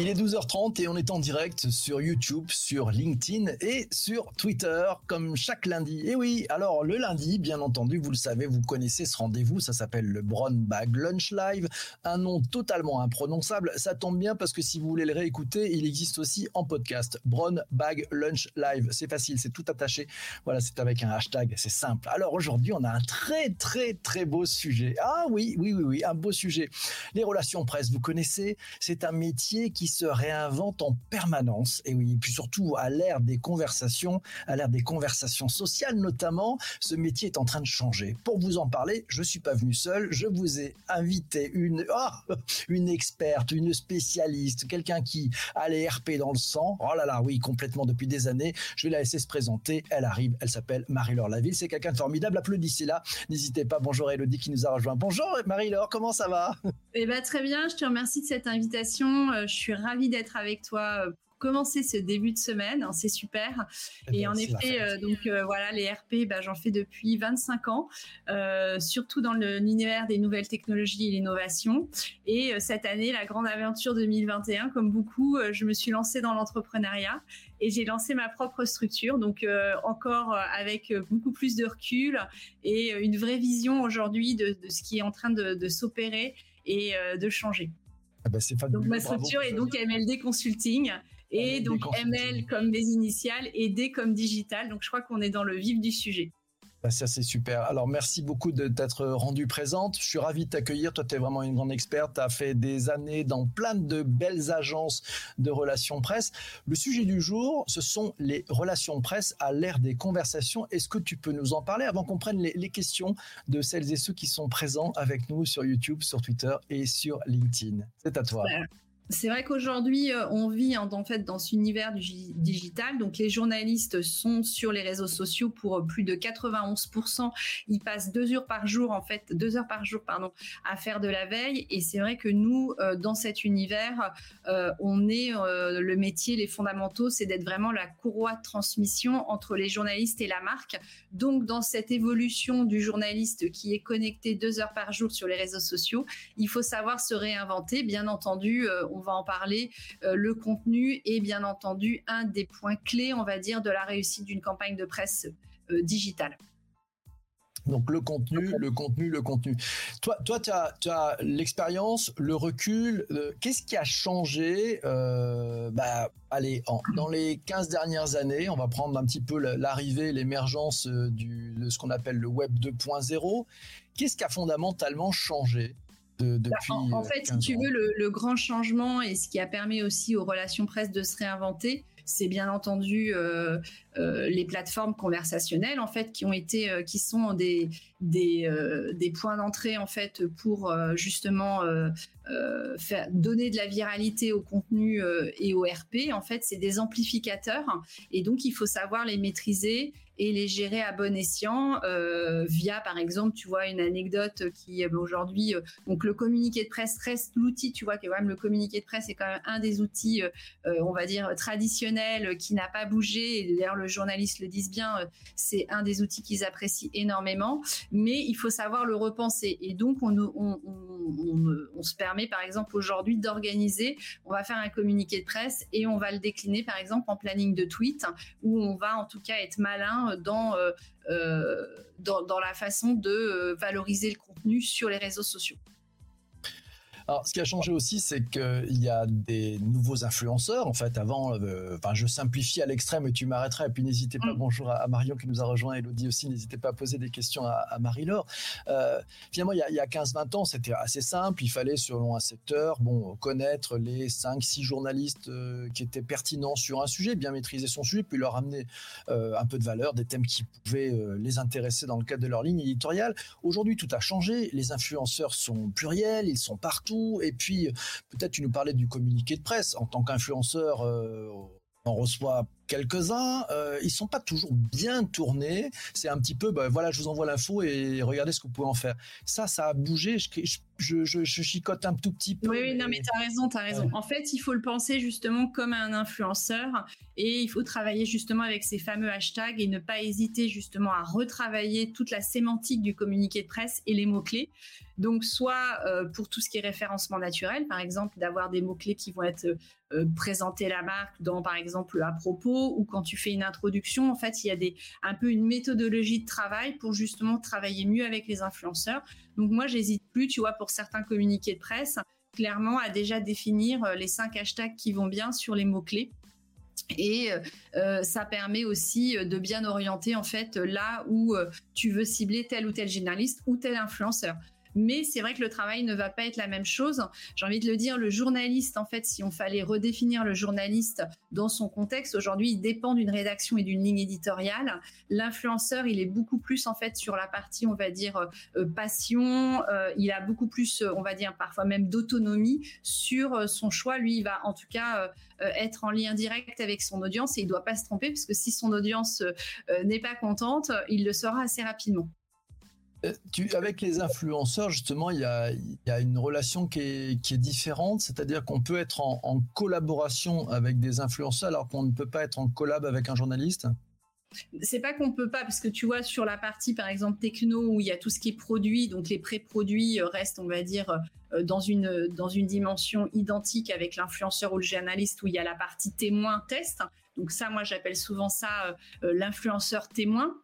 Il est 12h30 et on est en direct sur YouTube, sur LinkedIn et sur Twitter comme chaque lundi. Et oui, alors le lundi, bien entendu, vous le savez, vous connaissez ce rendez-vous, ça s'appelle le Brown Bag Lunch Live, un nom totalement imprononçable. Ça tombe bien parce que si vous voulez le réécouter, il existe aussi en podcast. Brown Bag Lunch Live, c'est facile, c'est tout attaché. Voilà, c'est avec un hashtag, c'est simple. Alors aujourd'hui, on a un très très très beau sujet. Ah oui, oui, oui, oui, un beau sujet. Les relations presse, vous connaissez, c'est un métier qui se réinvente en permanence. Et oui, puis surtout à l'ère des conversations, à l'ère des conversations sociales notamment, ce métier est en train de changer. Pour vous en parler, je suis pas venu seul, je vous ai invité une, oh, une experte, une spécialiste, quelqu'un qui a les RP dans le sang. Oh là là, oui, complètement depuis des années. Je vais la laisser se présenter. Elle arrive, elle s'appelle Marie-Laure Laville. C'est quelqu'un de formidable. Applaudissez-la. N'hésitez pas. Bonjour Elodie qui nous a rejoint. Bonjour Marie-Laure, comment ça va? Eh ben très bien. Je te remercie de cette invitation. Euh, je suis ravie d'être avec toi euh, pour commencer ce début de semaine. Hein, c'est super. Eh Et ben, en effet, euh, donc euh, voilà, les RP, bah, j'en fais depuis 25 ans, euh, surtout dans le- l'univers des nouvelles technologies et l'innovation. Et cette année, la grande aventure 2021, comme beaucoup, je me suis lancée dans l'entrepreneuriat et j'ai lancé ma propre structure. Donc encore avec beaucoup plus de recul et une vraie vision aujourd'hui de, de ce qui est en train de, de s'opérer et de changer. Ah c'est fabuleux. Donc ma Bravo. structure est donc MLD Consulting et MLD donc Consulting. ML comme les initiales et D comme digital. Donc je crois qu'on est dans le vif du sujet. Bah, ça, c'est super. Alors, merci beaucoup de t'être rendu présente. Je suis ravi de t'accueillir. Toi, tu es vraiment une grande experte. Tu as fait des années dans plein de belles agences de relations presse. Le sujet du jour, ce sont les relations presse à l'ère des conversations. Est-ce que tu peux nous en parler avant qu'on prenne les, les questions de celles et ceux qui sont présents avec nous sur YouTube, sur Twitter et sur LinkedIn? C'est à toi. Ouais. C'est vrai qu'aujourd'hui, euh, on vit en, en fait dans cet univers du gi- digital. Donc, les journalistes sont sur les réseaux sociaux pour euh, plus de 91%. Ils passent deux heures par jour, en fait, deux heures par jour, pardon, à faire de la veille. Et c'est vrai que nous, euh, dans cet univers, on est le métier, les fondamentaux, c'est d'être vraiment la courroie de transmission entre les journalistes et la marque. Donc, dans cette évolution du journaliste qui est connecté deux heures par jour sur les réseaux sociaux, il faut savoir se réinventer. Bien entendu, on va en parler. euh, le contenu est bien entendu un des points clés, on va dire, de la réussite d'une campagne de presse euh, digitale. Donc le contenu, le contenu, le contenu. Toi, toi, tu as, l'expérience, le recul. euh, Qu'est-ce qui a changé euh, bah, Allez, en- dans les 15 dernières années, on va prendre un petit peu la- l'arrivée, l'émergence de ce qu'on appelle le Web 2.0. Qu'est-ce qui a fondamentalement changé? De- depuis en, en euh, fait, si 15 tu ans. veux, le, le grand changement et ce qui a permis aussi aux relations presse de se réinventer, c'est bien entendu euh, les plateformes conversationnelles en fait qui ont été, euh, qui sont des euh, des points d'entrée en fait pour euh, justement euh, euh, faire donner de la viralité au contenu euh, et au RP. En fait, c'est des amplificateurs et donc il faut savoir les maîtriser et les gérer à bon escient euh, via, par exemple, tu vois, une anecdote qui euh, aujourd'hui, euh, donc le communiqué de presse reste l'outil, tu vois, quand même le communiqué de presse est quand même un des outils, euh, euh, on va dire traditionnels, euh, qui n'a pas bougé. Et le journaliste le disent bien, euh, c'est un des outils qu'ils apprécient énormément. Mais il faut savoir le repenser. Et donc, on, se permet, par exemple, aujourd'hui d'organiser. On va faire un communiqué de presse et on va le décliner, par exemple, en planning de tweet, où on va en tout cas être malin dans, euh, euh, dans, la façon de valoriser le contenu sur les réseaux sociaux. Alors, ce qui a changé aussi, c'est qu'il y a des nouveaux influenceurs. En fait, avant, euh, enfin, je simplifie à l'extrême et tu m'arrêteras. Et puis, n'hésitez pas, Mm. bonjour à, à Marion qui nous a rejoint, Elodie aussi, n'hésitez pas à poser des questions à, à Marie-Laure. Euh, finalement, il y a, il y a 15-20 ans, c'était assez simple. Il fallait, selon un secteur, bon, connaître les 5-6 journalistes euh, qui étaient pertinents sur un sujet, bien maîtriser son sujet, puis leur amener un peu de valeur, des thèmes qui pouvaient les intéresser dans le cadre de leur ligne éditoriale. Aujourd'hui, tout a changé. Les influenceurs sont pluriels, ils sont partout. Et puis, peut-être tu nous parlais du communiqué de presse. En tant qu'influenceur, euh, on reçoit quelques-uns. Euh, ils sont pas toujours bien tournés. C'est un petit peu, bah, voilà, je vous envoie l'info et regardez ce que vous pouvez en faire. Ça, ça a bougé. Je, je, je, je, chicote un tout petit peu. Oui, oui non, mais tu as raison, tu as raison. En fait, il faut le penser justement comme un influenceur et il faut travailler justement avec ces fameux hashtags et ne pas hésiter justement à retravailler toute la sémantique du communiqué de presse et les mots-clés. Donc, soit euh, pour tout ce qui est référencement naturel, par exemple, d'avoir des mots-clés qui vont être euh, présenter la marque dans, par exemple, à propos ou quand tu fais une introduction. En fait, il y a des, un peu une méthodologie de travail pour justement travailler mieux avec les influenceurs. Donc, moi, j'hésite plus, tu vois, pour certains communiqués de presse, clairement à déjà définir euh, les cinq hashtags qui vont bien sur les mots-clés. Et euh, ça permet aussi de bien orienter en fait là où tu veux cibler tel ou tel journaliste ou tel influenceur. Mais c'est vrai que le travail ne va pas être la même chose. J'ai envie de le dire, le journaliste, en fait, si on fallait redéfinir le journaliste dans son contexte, aujourd'hui, il dépend d'une rédaction et d'une ligne éditoriale. L'influenceur, il est beaucoup plus, en fait, sur la partie, on va dire, euh, passion. Euh, il a beaucoup plus, on va dire, parfois même d'autonomie sur euh, son choix. Lui, il va, en tout cas, être en lien direct avec son audience et il ne doit pas se tromper parce que si son audience n'est pas contente, il le saura assez rapidement. Euh, avec les influenceurs, justement, il y a, une relation qui est, différente, c'est-à-dire qu'on peut être en, collaboration avec des influenceurs alors qu'on ne peut pas être en collab avec un journaliste? C'est pas qu'on peut pas, parce que tu vois, sur la partie, par exemple, techno, où il y a tout ce qui est produit, donc les pré-produits euh, restent, on va dire, euh, dans une, dans une dimension identique avec l'influenceur ou le journaliste, où il y a la partie témoin-test. Donc ça, moi, j'appelle souvent ça l'influenceur témoin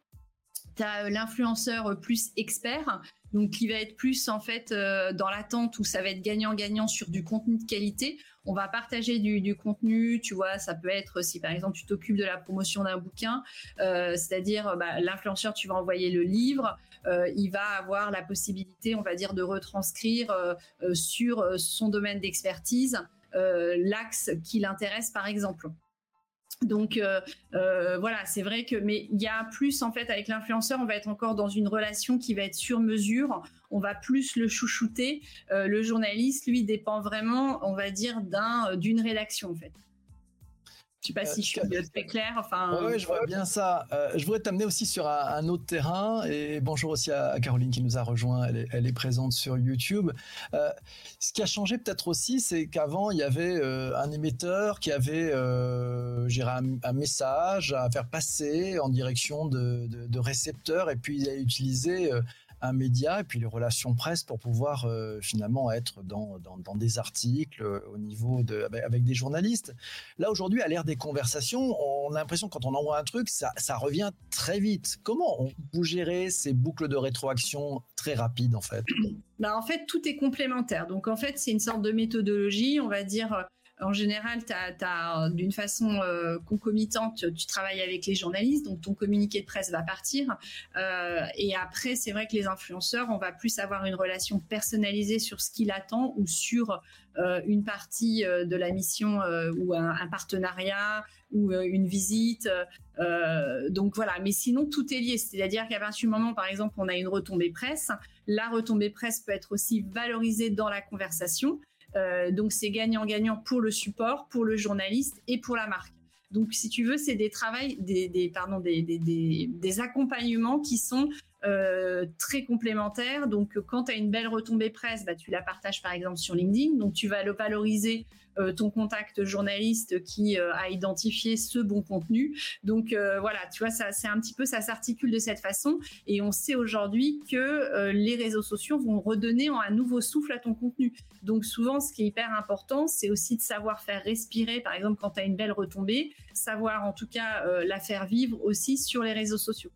tu as euh, l'influenceur euh, plus expert, donc qui va être plus en fait euh, dans l'attente où ça va être gagnant-gagnant sur du contenu de qualité. On va partager du, contenu, tu vois, ça peut être si par exemple tu t'occupes de la promotion d'un bouquin, c'est-à-dire bah, l'influenceur, tu vas envoyer le livre, il va avoir la possibilité, on va dire, de retranscrire sur son domaine d'expertise l'axe qui l'intéresse par exemple. Donc euh, euh, voilà, c'est vrai que, mais il y a plus en fait avec l'influenceur, on va être encore dans une relation qui va être sur mesure. On va plus le chouchouter. Euh, le journaliste, lui, dépend vraiment, on va dire, d'un d'une rédaction en fait. Je sais pas si je suis très clair. Enfin, oui, je vois bien ça. Euh, je voudrais t'amener aussi sur un, autre terrain. Et bonjour aussi à, Caroline qui nous a rejoint. Elle est, présente sur YouTube. Euh, ce qui a changé peut-être aussi, c'est qu'avant il y avait euh, un émetteur qui avait, euh, un, un, message à faire passer en direction de, de, de récepteurs, et puis il a utilisé un média et puis les relations presse pour pouvoir euh, finalement être dans, dans, des articles euh, au niveau de avec, des journalistes. Là aujourd'hui, à l'ère des conversations, on a l'impression quand on envoie un truc, ça, ça revient très vite. Comment on, vous gérez ces boucles de rétroaction très rapides en fait? Bah en fait, tout est complémentaire. Donc en fait, c'est une sorte de méthodologie, on va dire en général, as, d'une façon euh, concomitante, tu travailles avec les journalistes, donc ton communiqué de presse va partir. Euh, et après, c'est vrai que les influenceurs, on va plus avoir une relation personnalisée sur ce qu'il attend ou sur euh, une partie de la mission ou un, partenariat ou une visite. donc voilà, mais sinon tout est lié. C'est-à-dire qu'à partir du moment, par exemple, on a une retombée presse, la retombée presse peut être aussi valorisée dans la conversation. Euh, donc c'est gagnant-gagnant pour le support, pour le journaliste et pour la marque. Donc si tu veux, c'est des travails, des, pardon, des, des, accompagnements qui sont euh, très complémentaires. Donc, quand tu as une belle retombée presse, bah, tu la partages par exemple sur LinkedIn. Donc, tu vas le valoriser euh, ton contact journaliste qui euh, a identifié ce bon contenu. Donc, voilà, tu vois, c'est un petit peu, ça s'articule de cette façon. Et on sait aujourd'hui que les réseaux sociaux vont redonner un nouveau souffle à ton contenu. Donc, souvent, ce qui est hyper important, c'est aussi de savoir faire respirer, par exemple, quand tu as une belle retombée, savoir en tout cas la faire vivre aussi sur les réseaux sociaux.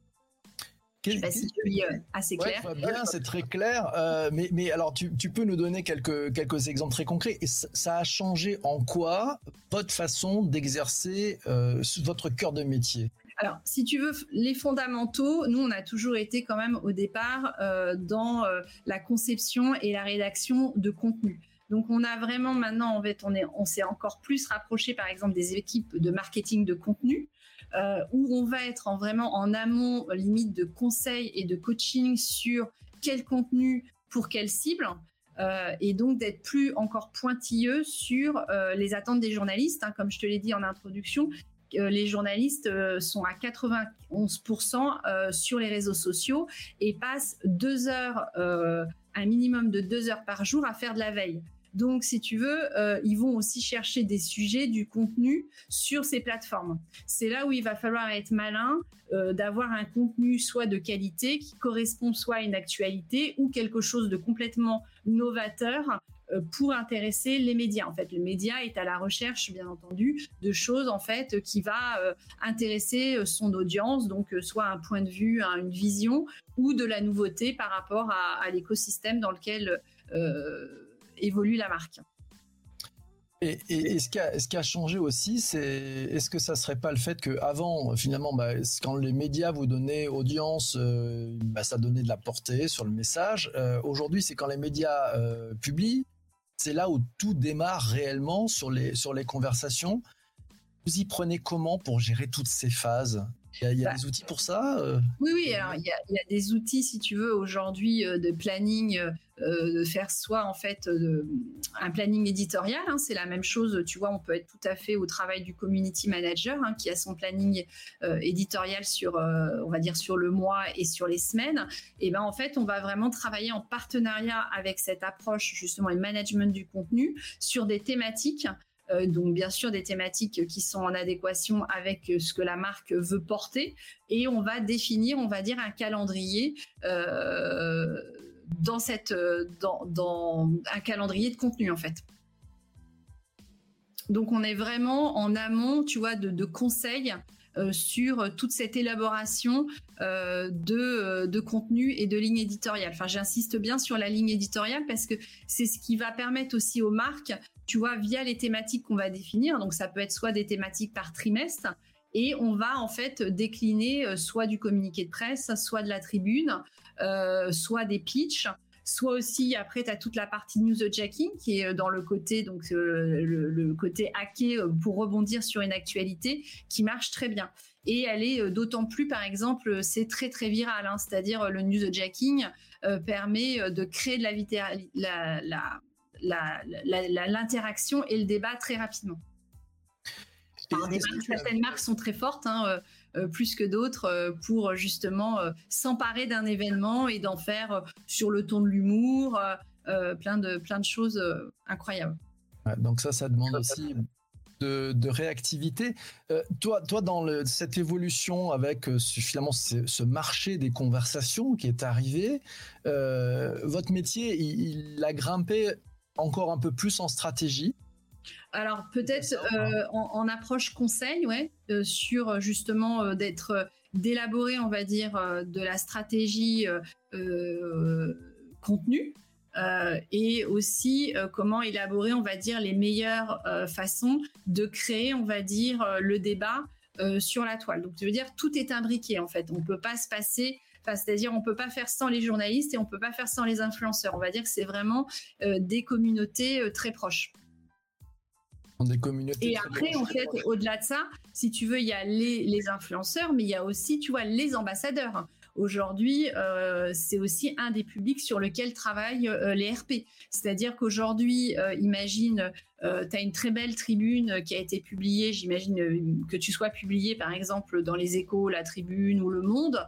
Je sais pas si je suis euh, assez clair. bien, c'est très clair. Euh, mais, mais alors, tu, tu, peux nous donner quelques, quelques exemples très concrets. Et ça a changé en quoi votre façon d'exercer euh, votre cœur de métier? Alors, si tu veux, les fondamentaux, nous, on a toujours été quand même au départ dans la conception et la rédaction de contenu. Donc, on a vraiment maintenant, en fait, on est, on s'est encore plus rapproché, par exemple, des équipes de marketing de contenu. Euh, où on va être en vraiment en amont, limite de conseil et de coaching sur quel contenu pour quelle cible. Euh, et donc d'être plus encore pointilleux sur euh, les attentes des journalistes, hein, comme je te l'ai dit en introduction, les journalistes sont à 91% sur les réseaux sociaux et passent deux heures, un minimum de deux heures par jour à faire de la veille. Donc, si tu veux, euh, ils vont aussi chercher des sujets, du contenu sur ces plateformes. C'est là où il va falloir être malin, euh, d'avoir un contenu soit de qualité qui correspond soit à une actualité ou quelque chose de complètement novateur euh, pour intéresser les médias. En fait, le média est à la recherche, bien entendu, de choses en fait qui va intéresser son audience, donc soit un point de vue, une vision, ou de la nouveauté par rapport à, l'écosystème dans lequel évolue la marque. Et, ce, qui a, ce, qui a, changé aussi, c'est est-ce que ça serait pas le fait que avant, finalement, bah, quand les médias vous donnaient audience, euh, bah, ça donnait de la portée sur le message. Euh, aujourd'hui, c'est quand les médias euh, publient, c'est là où tout démarre réellement sur les sur les conversations. Vous y prenez comment pour gérer toutes ces phases? Il y a, bah. des outils pour ça Oui, oui. Alors il y, a, il y, a, des outils, si tu veux, aujourd'hui de planning euh, de faire soit en fait un planning éditorial, hein, c'est la même chose, tu vois, on peut être tout à fait au travail du community manager hein, qui a son planning euh, éditorial sur, euh, on va dire sur le mois et sur les semaines. Et ben en fait, on va vraiment travailler en partenariat avec cette approche justement le management du contenu sur des thématiques donc bien sûr des thématiques qui sont en adéquation avec ce que la marque veut porter et on va définir on va dire un calendrier dans, cette, euh, dans, un calendrier de contenu en fait. Donc on est vraiment en amont, tu vois, de, conseils euh, sur toute cette élaboration euh, de, de, contenu et de ligne éditoriale. Enfin, j'insiste bien sur la ligne éditoriale parce que c'est ce qui va permettre aussi aux marques, tu vois, via les thématiques qu'on va définir. Donc ça peut être soit des thématiques par trimestre, et on va en fait décliner soit du communiqué de presse, soit de la tribune, euh, soit des pitchs, soit aussi après tu as toute la partie news jacking qui est euh, dans le côté donc euh, le, côté hacké pour rebondir sur une actualité qui marche très bien et elle est d'autant plus par exemple c'est très très viral hein, c'est-à-dire le news jacking permet de créer de la l'interaction et le débat très rapidement. certaines marques sont très fortes. Hein, euh, plus que d'autres euh, pour justement euh, s'emparer d'un événement et d'en faire sur le ton de l'humour, plein de plein de choses incroyables. donc ça, ça demande aussi de, réactivité. toi, toi, dans cette évolution avec finalement ce, marché des conversations qui est arrivé, votre métier, il, a grimpé encore un peu plus en stratégie. Alors peut-être euh, en, approche conseil, ouais, euh, sur euh, justement d'être d'élaborer, on va dire, de la stratégie contenu. et aussi comment élaborer, on va dire, les meilleures façons de créer, on va dire, le débat sur la toile. Donc, je veux dire, tout est imbriqué en fait. On ne peut pas se passer c'est-à-dire on peut pas faire sans les journalistes et on peut pas faire sans les influenceurs. On va dire que c'est vraiment des communautés très proches des communautés. Et après, en fait, au-delà de ça, si tu veux, il y a les, influenceurs, mais il y a aussi, tu vois, les ambassadeurs. Aujourd'hui, euh, c'est aussi un des publics sur lequel travaillent euh, les RP. C'est-à-dire qu'aujourd'hui, euh, imagine, tu as une très belle tribune qui a été publiée, j'imagine que tu sois publié par exemple dans les échos, la tribune ou le monde.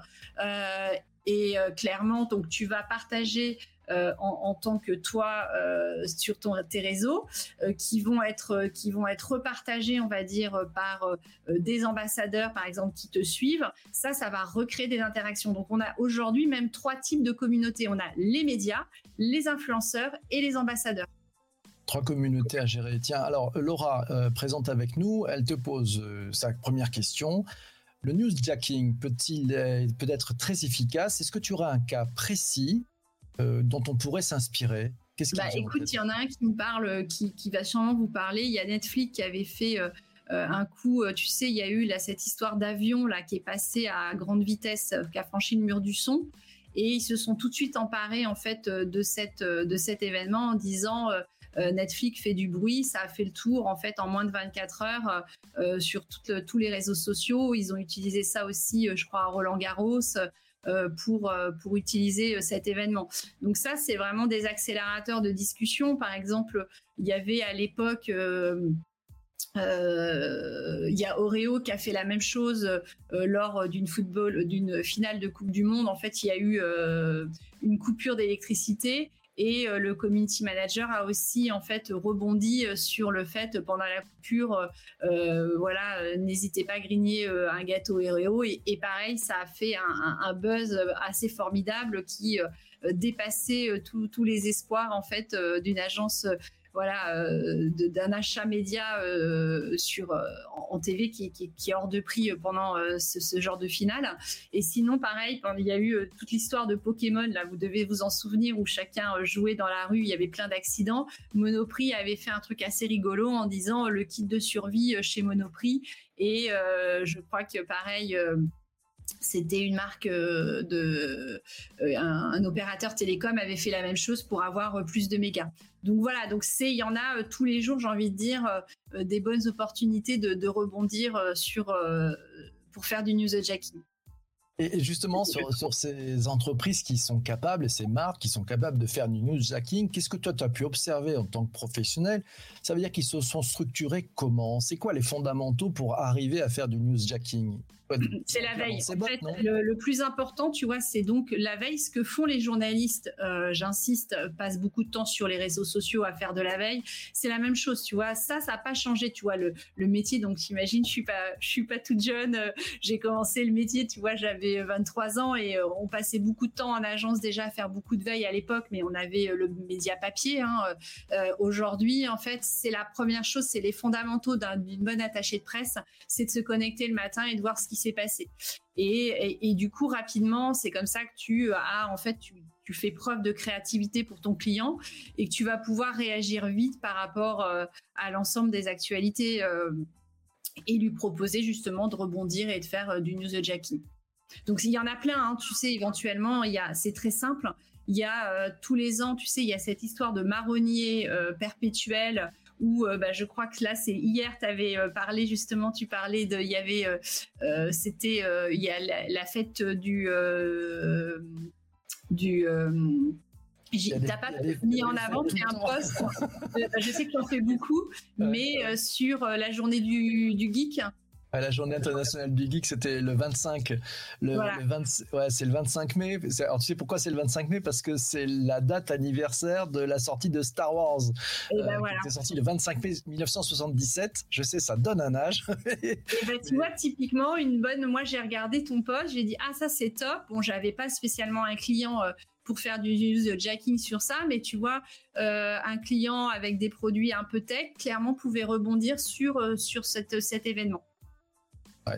et clairement, donc tu vas partager euh, en, tant que toi euh, sur tes réseaux, euh, qui vont être qui vont être repartagés, on va dire, par des ambassadeurs, par exemple, qui te suivent. Ça, ça va recréer des interactions. Donc, on a aujourd'hui même trois types de communautés. On a les médias, les influenceurs et les ambassadeurs trois communautés à gérer. Tiens, alors Laura, présente avec nous, elle te pose sa première question. Le newsjacking peut-il peut être très efficace? Est-ce que tu auras un cas précis euh, dont on pourrait s'inspirer Qu'est-ce bah, écoute, il y en a un qui me parle, euh, qui, va sûrement vous parler. Il y a Netflix qui avait fait euh, un coup, tu sais, il y a eu là cette histoire d'avion là qui est passé à grande vitesse, qui a franchi le mur du son, et ils se sont tout de suite emparés en fait de cette de cet événement en disant Netflix fait du bruit, ça a fait le tour en fait en moins de 24 heures sur tous les réseaux sociaux. Ils ont utilisé ça aussi, je crois, à Roland Garros. Euh, pour, euh, pour utiliser euh, cet événement. Donc ça, c'est vraiment des accélérateurs de discussion. Par exemple, il y avait à l'époque il y a Oreo qui a fait la même chose lors d'une football, d'une finale de Coupe du Monde. En fait, il y a eu une coupure d'électricité et euh, le community manager a aussi en fait rebondi euh, sur le fait pendant la coupure, euh, voilà, n'hésitez pas à grigner un gâteau Oreo. Et, et, pareil, ça a fait un, buzz assez formidable qui dépassait tous les espoirs en fait d'une agence voilà euh, d'un achat média euh, sur euh, en TV qui, est hors de prix pendant ce, genre de finale. Et sinon, pareil, il y a eu toute l'histoire de Pokémon. Là, vous devez vous en souvenir où chacun jouait dans la rue, il y avait plein d'accidents. Monoprix avait fait un truc assez rigolo en disant le kit de survie chez Monoprix. Et je crois que pareil c'était une marque de un, opérateur télécom avait fait la même chose pour avoir plus de mégas. Donc voilà, donc c'est il y en a euh, tous les jours, j'ai envie de dire, euh, euh, des bonnes opportunités de, rebondir sur pour faire du newsjacking. Et justement, sur, sur, ces entreprises qui sont capables, ces marques qui sont capables de faire du newsjacking, qu'est-ce que toi, tu as pu observer en tant que professionnel? Ça veut dire qu'ils se sont structurés comment? C'est quoi les fondamentaux pour arriver à faire du newsjacking c'est la veille. En fait, le, plus important, tu vois, c'est donc la veille. Ce que font les journalistes, euh, j'insiste, passent beaucoup de temps sur les réseaux sociaux à faire de la veille. C'est la même chose, tu vois. Ça, ça n'a pas changé, tu vois, le, métier. Donc, t'imagines, je suis pas, je suis pas toute jeune. Euh, j'ai commencé le métier, tu vois, j'avais 23 ans et euh, on passait beaucoup de temps en agence déjà à faire beaucoup de veille à l'époque, mais on avait le média papier. Hein. Aujourd'hui, en fait, c'est la première chose, c'est les fondamentaux d'une bonne attachée de presse, c'est de se connecter le matin et de voir ce qui s'est passé. Et, du coup, rapidement, c'est comme ça que tu as, en fait, tu, fais preuve de créativité pour ton client et que tu vas pouvoir réagir vite par rapport euh, à l'ensemble des actualités euh, et lui proposer justement de rebondir et de faire euh, du newsjacking. Donc il y en a plein, hein, tu sais, éventuellement, il y a, c'est très simple. Il y a tous les ans, tu sais, il y a cette histoire de marronnier perpétuel où euh, bah, je crois que là, c'est hier, tu avais euh, parlé justement, tu parlais de, il y avait, euh, c'était, il y a la, fête du, du, T'as pas mis en avant, c'est un poste. je sais que tu en fais beaucoup, mais sur la journée du, du geek, à la journée internationale du geek, c'était le 25. Le, ouais, c'est le 25 mai. Alors, tu sais pourquoi c'est le 25 mai? Parce que c'est la date anniversaire de la sortie de Star Wars. Et ben euh, Qui était sorti le 25 mai 1977. Je sais, ça donne un âge. Et ben, tu vois, typiquement, une bonne. Moi, j'ai regardé ton post, j'ai dit, ah, ça, c'est top. Bon, j'avais pas spécialement un client. Euh, pour faire du jacking sur ça, mais tu vois, euh, un client avec des produits un peu tech, clairement, pouvait rebondir sur, sur cette, cet événement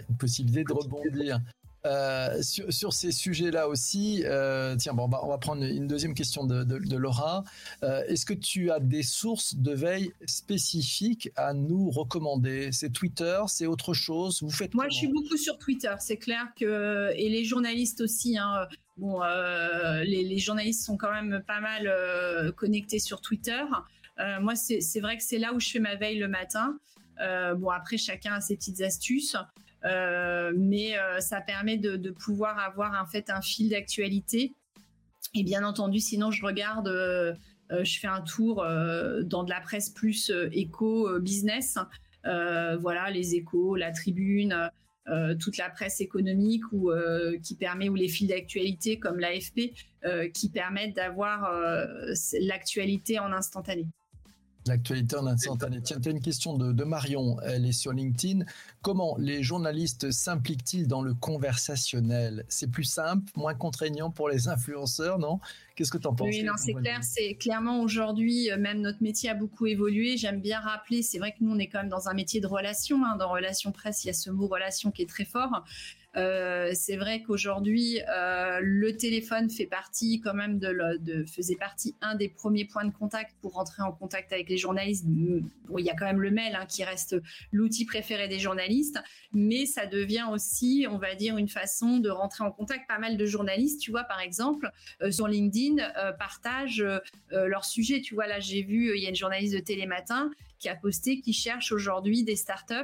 une possibilité de rebondir. Euh, sur, ces sujets-là aussi, euh, tiens, bon, on va prendre une deuxième question de, Laura. Euh, est-ce que tu as des sources de veille spécifiques à nous recommander? C'est Twitter, c'est autre chose? Vous faites Moi, je suis beaucoup sur Twitter. C'est clair que et les journalistes aussi. Hein, bon, les, les, journalistes sont quand même pas mal connectés sur Twitter. moi, c'est vrai que c'est là où je fais ma veille le matin. bon, après, chacun a ses petites astuces. Euh, mais euh, ça permet de, pouvoir avoir en fait un fil d'actualité. Et bien entendu, sinon je regarde, euh, je fais un tour dans de la presse plus éco business. voilà, les échos, la tribune. toute la presse économique ou qui permet ou les fils d'actualité comme l'AFP qui permettent d'avoir l'actualité en instantané. L'actualité en instantané. Tiens, tu as une question de, Marion, elle est sur LinkedIn. Comment les journalistes s'impliquent-ils dans le conversationnel? C'est plus simple, moins contraignant pour les influenceurs, non? Qu'est-ce que tu en penses Oui, non, c'est clair. C'est clairement aujourd'hui, euh, même notre métier a beaucoup évolué. J'aime bien rappeler, c'est vrai que nous, on est quand même dans un métier de relation. Hein. Dans relation presse, il y a ce mot relation qui est très fort. Euh, c'est vrai qu'aujourd'hui, euh, le téléphone fait partie quand même de, faisait partie un des premiers points de contact pour rentrer en contact avec les journalistes. Bon, il y a quand même le mail hein, qui reste l'outil préféré des journalistes, mais ça devient aussi, on va dire, une façon de rentrer en contact. Pas mal de journalistes, tu vois, par exemple, euh, sur LinkedIn, partagent leur sujet. Tu vois, là, j'ai vu, il y a une journaliste de Télématin qui a posté qui cherche aujourd'hui des startups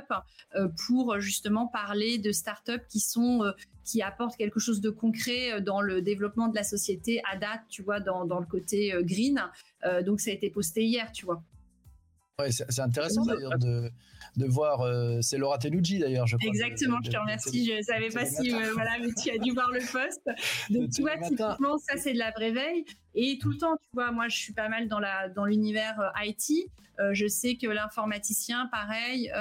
euh, pour justement parler de startups qui sont euh, qui apportent quelque chose de concret euh, dans le développement de la société à date, tu vois, dans, dans le côté green. donc ça a été posté hier, tu vois. Ouais, c'est intéressant d'ailleurs de, de voir. Euh, c'est Laura Tenucci d'ailleurs, je crois. Exactement, je te remercie. je ne savais pas si. Euh, voilà, mais tu as dû voir le poste. Donc, tu vois, typiquement, ça, c'est de la vraie veille. Et tout le temps, tu vois, moi, je suis pas mal dans, la, dans l'univers euh, IT. je sais que l'informaticien, pareil,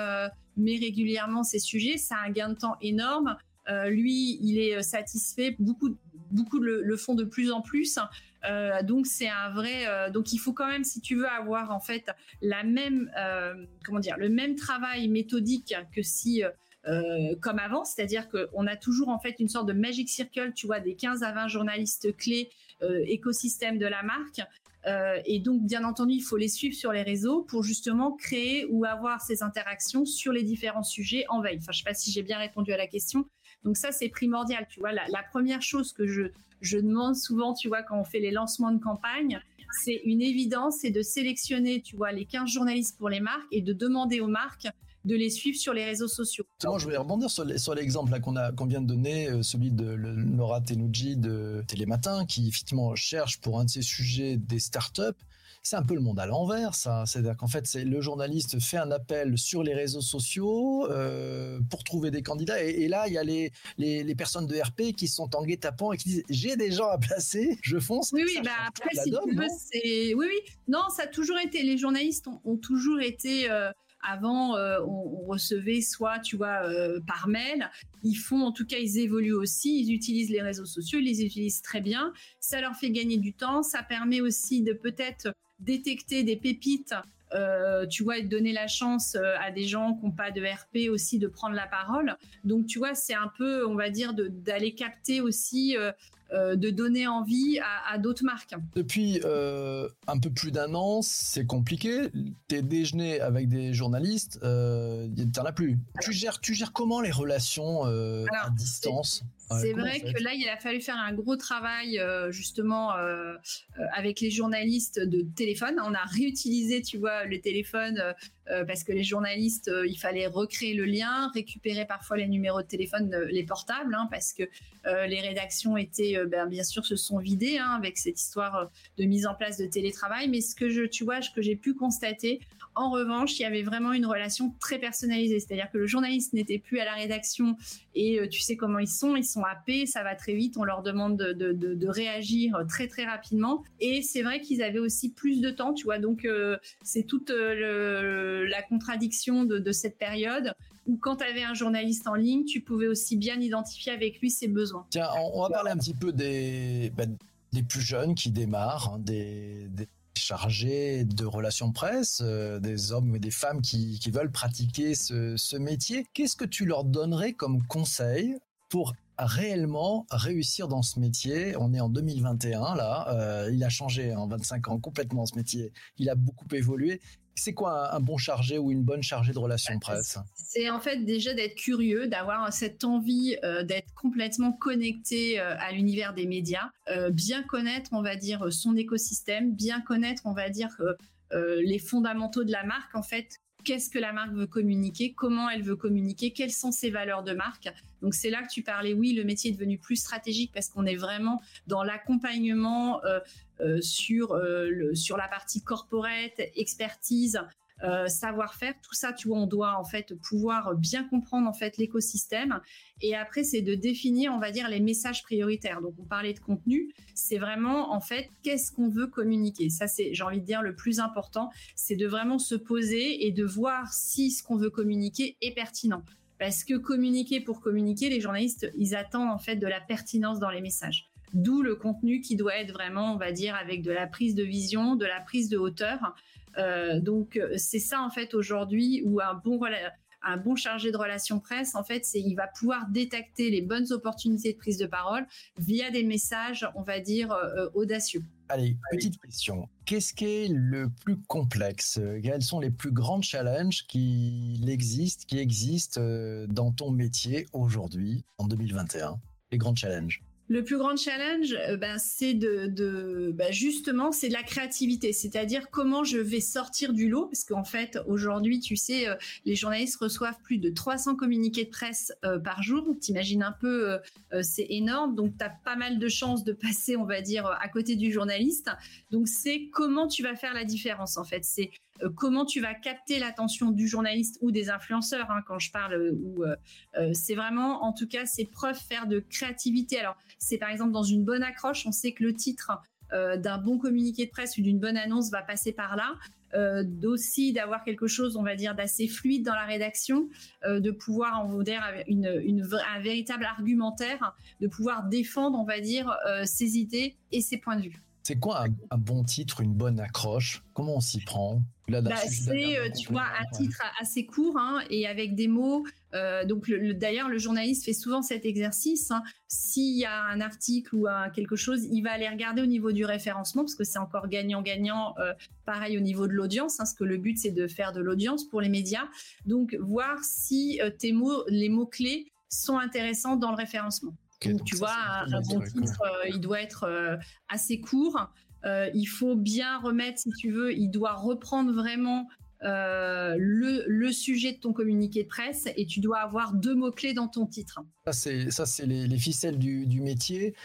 met régulièrement ces sujets. Ça a un gain de temps énorme. lui, il est satisfait. Beaucoup, beaucoup le, le font de plus en plus. Euh, donc c'est un vrai. Euh, donc il faut quand même, si tu veux avoir en fait la même, euh, comment dire, le même travail méthodique que si. comme avant, c'est-à-dire qu'on a toujours en fait une sorte de magic circle, tu vois, des 15 à 20 journalistes clés écosystème de la marque. et donc, bien entendu, il faut les suivre sur les réseaux pour justement créer ou avoir ces interactions sur les différents sujets en veille. Enfin, je ne sais pas si j'ai bien répondu à la question. Donc ça, c'est primordial. Tu vois, la, première chose que je, je demande souvent, tu vois, quand on fait les lancements de campagne, c'est une évidence, c'est de sélectionner, tu vois, les 15 journalistes pour les marques et de demander aux marques de les suivre sur les réseaux sociaux. je voulais rebondir sur, l'exemple qu'on vient de donner, euh, celui de Laura Tenuji de Télématin, qui effectivement cherche pour un de ses sujets des startups c'est un peu le monde à l'envers, ça. C'est-à-dire qu'en fait, c'est le journaliste fait un appel sur les réseaux sociaux euh, pour trouver des candidats. Et, là, il y a les, les, personnes de RP qui sont en guet-apens et qui disent j'ai des gens à placer, je fonce. Oui, oui, bah après, si tu veux, c'est. Oui, oui. Non, ça a toujours été. Les journalistes ont, toujours été. Euh, avant, euh, on, recevait soit, tu vois, par mail. Ils font, en tout cas, ils évoluent aussi. Ils utilisent les réseaux sociaux, ils les utilisent très bien. Ça leur fait gagner du temps. Ça permet aussi de peut-être détecter des pépites, euh, tu vois, et donner la chance euh, à des gens qui n'ont pas de RP aussi de prendre la parole. Donc, tu vois, c'est un peu, on va dire, d'aller capter aussi euh, euh, de donner envie à, d'autres marques. Depuis euh, un peu plus d'un an, c'est compliqué. Tes déjeuners avec des journalistes, euh, t'en as plus. Tu gères, tu gères comment les relations à distance? C'est vrai que là, il a fallu faire un gros travail justement avec les journalistes de téléphone. On a réutilisé, tu vois, le téléphone euh, parce que les journalistes, euh, il fallait recréer le lien, récupérer parfois les numéros de téléphone, euh, les portables, hein, parce que les rédactions étaient, ben, bien sûr, se sont vidées hein, avec cette histoire de mise en place de télétravail. Mais ce que je, tu vois, ce que j'ai pu constater, en revanche, il y avait vraiment une relation très personnalisée, c'est-à-dire que le journaliste n'était plus à la rédaction et tu sais comment ils sont, ils sont happés, ça va très vite, on leur demande de, réagir très très rapidement. Et c'est vrai qu'ils avaient aussi plus de temps, tu vois, donc c'est toute le la contradiction de, cette période où quand tu avais un journaliste en ligne, tu pouvais aussi bien identifier avec lui ses besoins. Tiens, on, va parler un petit peu des, bah, plus jeunes qui démarrent, hein, des, chargés de relations presse, euh, des hommes et des femmes qui, veulent pratiquer ce, métier. Qu'est-ce que tu leur donnerais comme conseil pour réellement réussir dans ce métier? On est en 2021 là, euh, il a changé en 25 ans complètement ce métier. Il a beaucoup évolué c'est quoi un, bon chargé ou une bonne chargée de relations presse? C'est en fait déjà d'être curieux, d'avoir cette envie euh, d'être complètement connecté euh, à l'univers des médias, euh, bien connaître, on va dire, son écosystème, bien connaître, on va dire, les fondamentaux de la marque, en fait, qu'est-ce que la marque veut communiquer, comment elle veut communiquer, quelles sont ses valeurs de marque. Donc c'est là que tu parlais, oui, le métier est devenu plus stratégique parce qu'on est vraiment dans l'accompagnement euh, euh, sur, euh, sur la partie corporate, expertise, euh, savoir-faire, tout ça, tu vois, on doit en fait pouvoir bien comprendre en fait l'écosystème. Et après, c'est de définir, on va dire, les messages prioritaires. Donc, on parlait de contenu, c'est vraiment en fait qu'est-ce qu'on veut communiquer. Ça, c'est, j'ai envie de dire, le plus important, c'est de vraiment se poser et de voir si ce qu'on veut communiquer est pertinent. Parce que communiquer pour communiquer, les journalistes, ils attendent en fait de la pertinence dans les messages. D'où le contenu qui doit être vraiment, on va dire, avec de la prise de vision, de la prise de hauteur. Euh, donc euh, c'est ça en fait aujourd'hui où un bon un bon chargé de relations presse, en fait, c'est il va pouvoir détecter les bonnes opportunités de prise de parole via des messages, on va dire, euh, audacieux. Allez, petite question. Qu'est-ce qui est le plus complexe Quels sont les plus grands challenges qui existent, qui existent dans ton métier aujourd'hui, en 2021 Les grands challenges le plus grand challenge, euh, ben, c'est de, ben, justement, c'est de la créativité, c'est-à-dire comment je vais sortir du lot, parce qu'en fait, aujourd'hui, tu sais, euh, les journalistes reçoivent plus de 300 communiqués de presse euh, par jour. T'imagines un peu, c'est énorme, donc tu as pas mal de chances de passer, on va dire, à côté du journaliste. Donc c'est comment tu vas faire la différence, en fait. C'est comment tu vas capter l'attention du journaliste ou des influenceurs hein, quand je parle ou c'est vraiment en tout cas c'est preuve faire de créativité alors c'est par exemple dans une bonne accroche on sait que le titre d'un bon communiqué de presse ou d'une bonne annonce va passer par là euh, d'aussi d'avoir quelque chose, on va dire, d'assez fluide dans la rédaction, euh, de pouvoir en dire un véritable argumentaire, de pouvoir défendre, on va dire, euh, ses idées et ses points de vue. C'est quoi un, bon titre, une bonne accroche? Comment on s'y prend? Bah, C'est, euh, tu vois, un titre assez court hein, et avec des mots. Euh, donc, d'ailleurs, le journaliste fait souvent cet exercice. Hein. S'il y a un article ou quelque chose, il va aller regarder au niveau du référencement parce que c'est encore gagnant-gagnant. Euh, pareil au niveau de l'audience, hein, parce que le but c'est de faire de l'audience pour les médias. Donc, voir si tes mots, les mots clés sont intéressants dans le référencement tu vois, un, bon titre, euh, il doit être euh, assez court. Euh, il faut bien remettre, si tu veux, il doit reprendre vraiment le, sujet de ton communiqué de presse et tu dois avoir deux mots-clés dans ton titre. Ça, c'est, ça, c'est les, ficelles du, métier.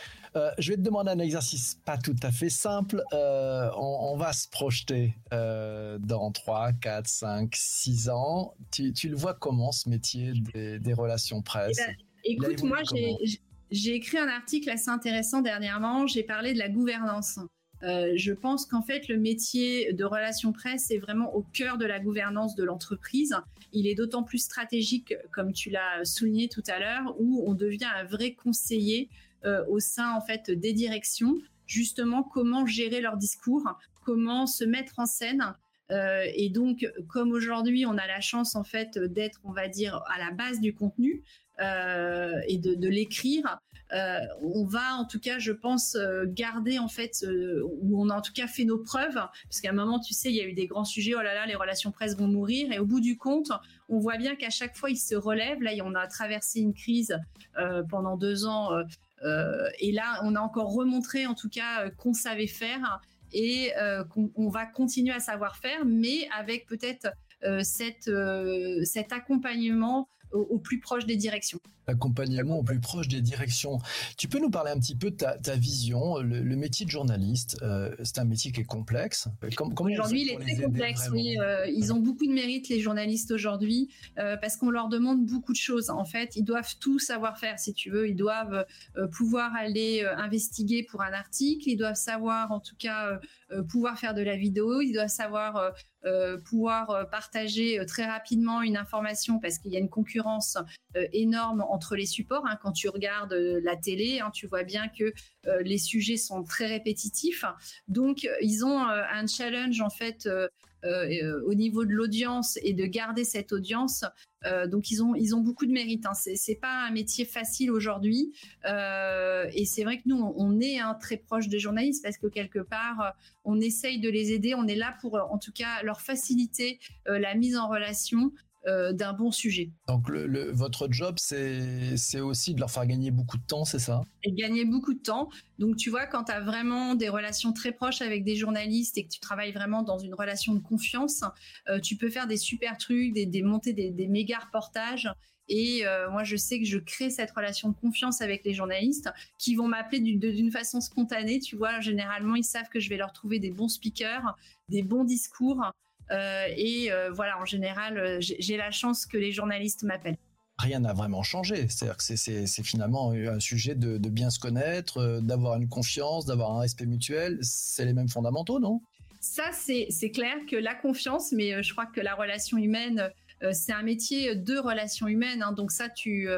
je vais te demander un exercice pas tout à fait simple. On, va se projeter dans 3, 4, 5, 6 ans. Tu, le vois comment ce métier des, relations presse? Eh ben, Écoute, moi, j'ai j'ai écrit un article assez intéressant dernièrement, j'ai parlé de la gouvernance. Euh, je pense qu'en fait, le métier de relations presse est vraiment au cœur de la gouvernance de l'entreprise. Il est d'autant plus stratégique, comme tu l'as souligné tout à l'heure, où on devient un vrai conseiller euh, au sein en fait des directions. Justement, comment gérer leur discours, comment se mettre en scène. Euh, et donc, comme aujourd'hui, on a la chance en fait d'être, on va dire, à la base du contenu, euh, et de, l'écrire. Euh, on va en tout cas, je pense, euh, garder en fait, où on a en tout cas fait nos preuves, parce qu'à un moment, tu sais, il y a eu des grands sujets, oh là là, les relations presse vont mourir, et au bout du compte, on voit bien qu'à chaque fois, ils se relèvent. Là, on a traversé une crise pendant deux ans, et là, on a encore remontré en tout cas qu'on savait faire et qu'on va continuer à savoir faire, mais avec peut-être cet accompagnement au, plus proche des directions. Accompagnement au plus proche des directions. Tu peux nous parler un petit peu de ta, vision le, métier de journaliste, euh, c'est un métier qui est complexe. Aujourd'hui, il est très complexe. Oui, euh, ils ont beaucoup de mérite, les journalistes aujourd'hui, euh, parce qu'on leur demande beaucoup de choses. En fait, ils doivent tout savoir faire, si tu veux. Ils doivent pouvoir aller investiguer pour un article. Ils doivent savoir, en tout cas, pouvoir faire de la vidéo. Ils doivent savoir euh, pouvoir euh, partager euh, très rapidement une information parce qu'il y a une concurrence énorme entre les supports. Hein. Quand tu regardes la télé, hein, tu vois bien que les sujets sont très répétitifs. Donc, ils ont un challenge en fait au niveau de l'audience et de garder cette audience euh, donc ils ont ils ont beaucoup de mérite. Hein. C'est pas un métier facile aujourd'hui. Euh, et c'est vrai que nous on, est hein, très proche des journalistes parce que quelque part euh, on essaye de les aider. On est là pour en tout cas leur faciliter la mise en relation euh, d'un bon sujet. Donc le, votre job, c'est aussi de leur faire gagner beaucoup de temps, c'est ça? Et gagner beaucoup de temps. Donc tu vois, quand tu as vraiment des relations très proches avec des journalistes et que tu travailles vraiment dans une relation de confiance, euh, tu peux faire des super trucs, des, des monter des, des méga reportages. Et euh, moi, je sais que je crée cette relation de confiance avec les journalistes qui vont m'appeler d'une façon spontanée. Tu vois, généralement, ils savent que je vais leur trouver des bons speakers, des bons discours. Euh, et euh, voilà, en général, euh, j'ai la chance que les journalistes m'appellent rien n'a vraiment changé. C'est-à-dire que c'est finalement un sujet de, bien se connaître, d'avoir une confiance, d'avoir un respect mutuel. C'est les mêmes fondamentaux, non? Ça, c'est clair que la confiance, mais je crois que la relation humaine, c'est un métier de relations humaines. Hein. donc ça, tu.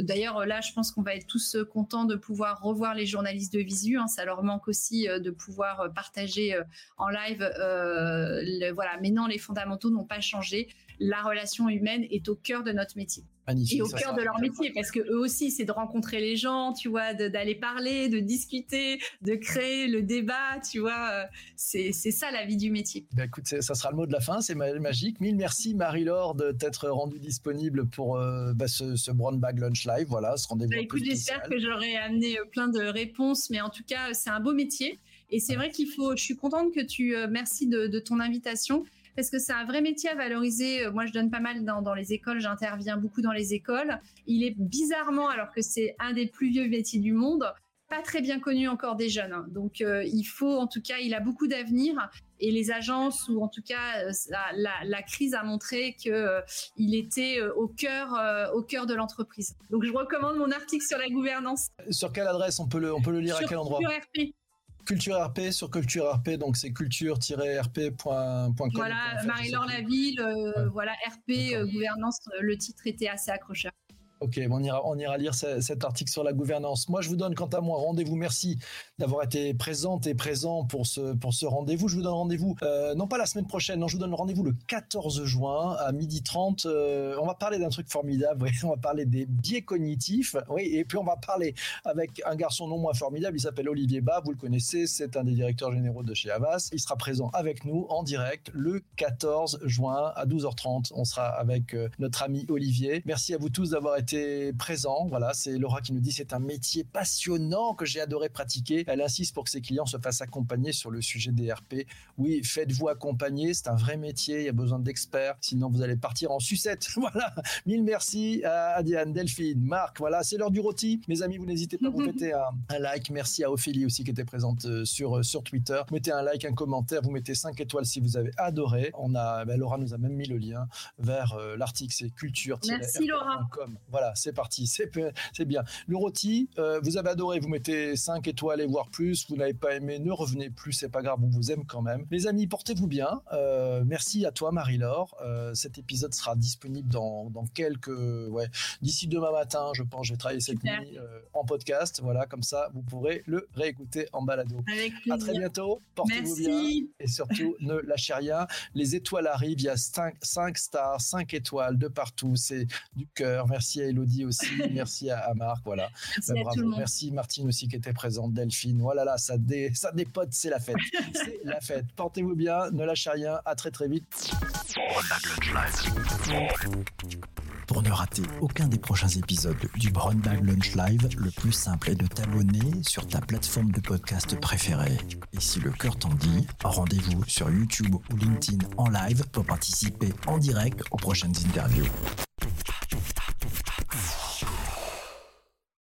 D'ailleurs, là, je pense qu'on va être tous contents de pouvoir revoir les journalistes de visu. Hein. ça leur manque aussi de pouvoir partager en live. voilà. Mais non, les fondamentaux n'ont pas changé. La relation humaine est au cœur de notre métier et au cœur de leur métier, parce que eux aussi, c'est de rencontrer les gens, tu vois, d'aller parler, de discuter, de créer le débat, tu vois. Euh, c'est ça la vie du métier. Ben écoute, ça sera le mot de la fin, c'est magique. Mille merci Marie-Laure de t'être rendue disponible pour euh, bah, ce, ce Brown Bag Lunch Live. Voilà, ce rendez-vous. Bah, écoute, j'espère que j'aurai amené euh, plein de réponses, mais en tout cas, c'est un beau métier. Et c'est vrai qu'il faut, je suis contente que tu, merci de, de ton invitation parce que c'est un vrai métier à valoriser. Euh, moi, je donne pas mal dans, les écoles, j'interviens beaucoup dans les écoles. Il est bizarrement, alors que c'est un des plus vieux métiers du monde, pas très bien connu encore des jeunes. Hein. Donc, il faut, en tout cas, il a beaucoup d'avenir. Et les agences, ou en tout cas, la, crise a montré que il était au cœur, au cœur de l'entreprise. Donc, je recommande mon article sur la gouvernance. Sur quelle adresse on peut le, on peut le lire à quel endroit? Culture RP sur Culture RP, donc c'est culture-rp.com. Voilà, Marie-Laure Laville, euh, voilà, RP, euh, gouvernance, le titre était assez accrocheur. Ok, on ira, on ira lire cet article sur la gouvernance. Moi, je vous donne quant à moi rendez-vous. Merci d'avoir été présente et présent pour ce, pour ce rendez-vous. Je vous donne rendez-vous, euh, non pas la semaine prochaine, non, je vous donne rendez-vous le 14 juin à 12h30. Euh, on va parler d'un truc formidable. on va parler des biais cognitifs. Oui, et puis on va parler avec un garçon non moins formidable. Il s'appelle Olivier Bas. Vous le connaissez, c'est un des directeurs généraux de chez Avas. Il sera présent avec nous en direct le 14 juin à 12h30. On sera avec euh, notre ami Olivier. Merci à vous tous d'avoir été présent. Voilà, c'est Laura qui nous dit c'est un métier passionnant que j'ai adoré pratiquer. Elle insiste pour que ses clients se fassent accompagner sur le sujet des RP. Oui, faites-vous accompagner, c'est un vrai métier, il y a besoin d'experts, sinon vous allez partir en sucette. Voilà, mille merci à Diane, Delphine, Marc. Voilà, c'est l'heure du rôti. Mes amis, vous n'hésitez pas à vous mettez un, like. Merci à Ophélie aussi qui était présente euh, sur, euh, sur Twitter. Mettez un like, un commentaire, vous mettez 5 étoiles si vous avez adoré. On a, ben, Laura nous a même mis le lien vers euh, l'article, c'est culture. Merci Laura. Voilà, c'est parti, c'est bien. Le rôti, euh, vous avez adoré, vous mettez 5 étoiles et voire plus. Vous n'avez pas aimé, ne revenez plus, c'est pas grave, on vous aime quand même. Les amis, portez-vous bien. Euh, merci à toi, Marie-Laure. Euh, cet épisode sera disponible dans, quelques, ouais, d'ici demain matin, je pense. Je vais travailler cette nuit en podcast. Voilà, comme ça, vous pourrez le réécouter en balado. Avec à très bientôt. Portez-vous bien et surtout ne lâchez rien. Les étoiles arrivent. Il y a 5, 5 stars, 5 étoiles de partout. C'est du cœur. Merci à Elodie aussi. Merci à, Marc. Voilà. Merci, ben, Merci Martine aussi qui était présente. Delphine. Voilà, là, ça, dé, ça dépote. C'est la fête. c'est la fête. Portez-vous bien. Ne lâchez rien. À très, très vite. Pour ne rater aucun des prochains épisodes du Brown Bag Lunch Live, le plus simple est de t'abonner sur ta plateforme de podcast préférée. Et si le cœur t'en dit, rendez-vous sur YouTube ou LinkedIn en live pour participer en direct aux prochaines interviews.